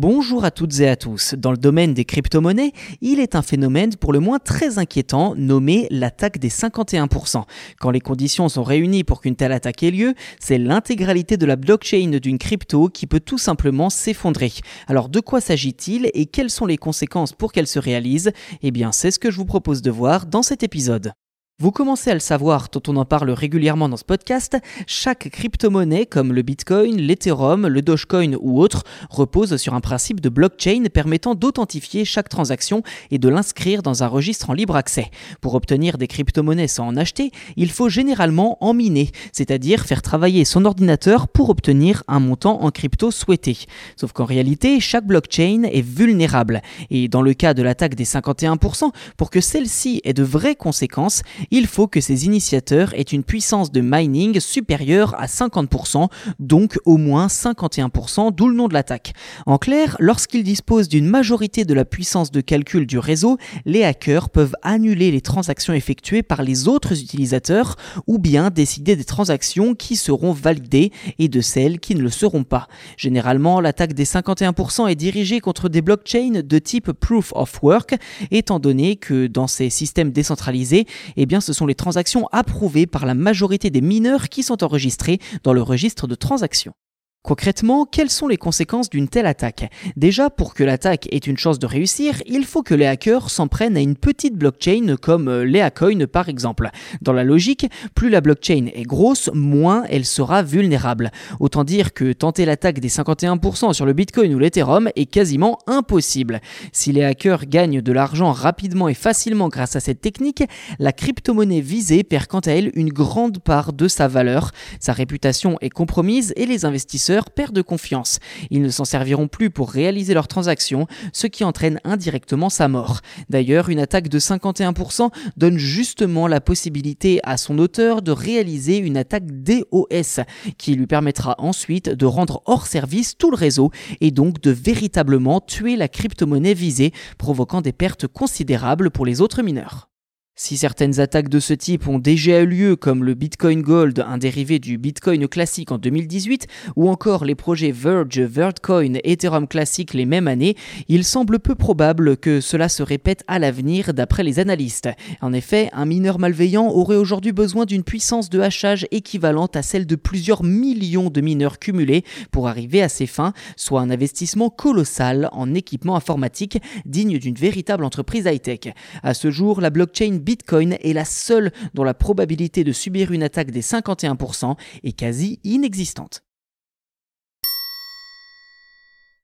Bonjour à toutes et à tous. Dans le domaine des crypto-monnaies, il est un phénomène pour le moins très inquiétant nommé l'attaque des 51%. Quand les conditions sont réunies pour qu'une telle attaque ait lieu, c'est l'intégralité de la blockchain d'une crypto qui peut tout simplement s'effondrer. Alors de quoi s'agit-il et quelles sont les conséquences pour qu'elle se réalise? Eh bien c'est ce que je vous propose de voir dans cet épisode. Vous commencez à le savoir, tant on en parle régulièrement dans ce podcast, chaque crypto-monnaie comme le Bitcoin, l'Ethereum, le Dogecoin ou autre repose sur un principe de blockchain permettant d'authentifier chaque transaction et de l'inscrire dans un registre en libre accès. Pour obtenir des crypto-monnaies sans en acheter, il faut généralement en miner, c'est-à-dire faire travailler son ordinateur pour obtenir un montant en crypto souhaité. Sauf qu'en réalité, chaque blockchain est vulnérable. Et dans le cas de l'attaque des 51%, pour que celle-ci ait de vraies conséquences, il faut que ces initiateurs aient une puissance de mining supérieure à 50%, donc au moins 51%, d'où le nom de l'attaque. En clair, lorsqu'ils disposent d'une majorité de la puissance de calcul du réseau, les hackers peuvent annuler les transactions effectuées par les autres utilisateurs ou bien décider des transactions qui seront validées et de celles qui ne le seront pas. Généralement, l'attaque des 51% est dirigée contre des blockchains de type proof of work, étant donné que dans ces systèmes décentralisés, eh ce sont les transactions approuvées par la majorité des mineurs qui sont enregistrées dans le registre de transactions. Concrètement, quelles sont les conséquences d'une telle attaque? Déjà, pour que l'attaque ait une chance de réussir, il faut que les hackers s'en prennent à une petite blockchain comme euh, Leacoin par exemple. Dans la logique, plus la blockchain est grosse, moins elle sera vulnérable. Autant dire que tenter l'attaque des 51% sur le Bitcoin ou l'Ethereum est quasiment impossible. Si les hackers gagnent de l'argent rapidement et facilement grâce à cette technique, la crypto-monnaie visée perd quant à elle une grande part de sa valeur. Sa réputation est compromise et les investisseurs perdent de confiance. Ils ne s'en serviront plus pour réaliser leurs transactions, ce qui entraîne indirectement sa mort. D'ailleurs, une attaque de 51% donne justement la possibilité à son auteur de réaliser une attaque DOS, qui lui permettra ensuite de rendre hors service tout le réseau et donc de véritablement tuer la crypto-monnaie visée, provoquant des pertes considérables pour les autres mineurs. Si certaines attaques de ce type ont déjà eu lieu, comme le Bitcoin Gold, un dérivé du Bitcoin classique en 2018, ou encore les projets Verge, Vertcoin, Ethereum Classic les mêmes années, il semble peu probable que cela se répète à l'avenir d'après les analystes. En effet, un mineur malveillant aurait aujourd'hui besoin d'une puissance de hachage équivalente à celle de plusieurs millions de mineurs cumulés pour arriver à ses fins, soit un investissement colossal en équipement informatique digne d'une véritable entreprise high-tech. À ce jour, la blockchain Bitcoin est la seule dont la probabilité de subir une attaque des 51% est quasi inexistante.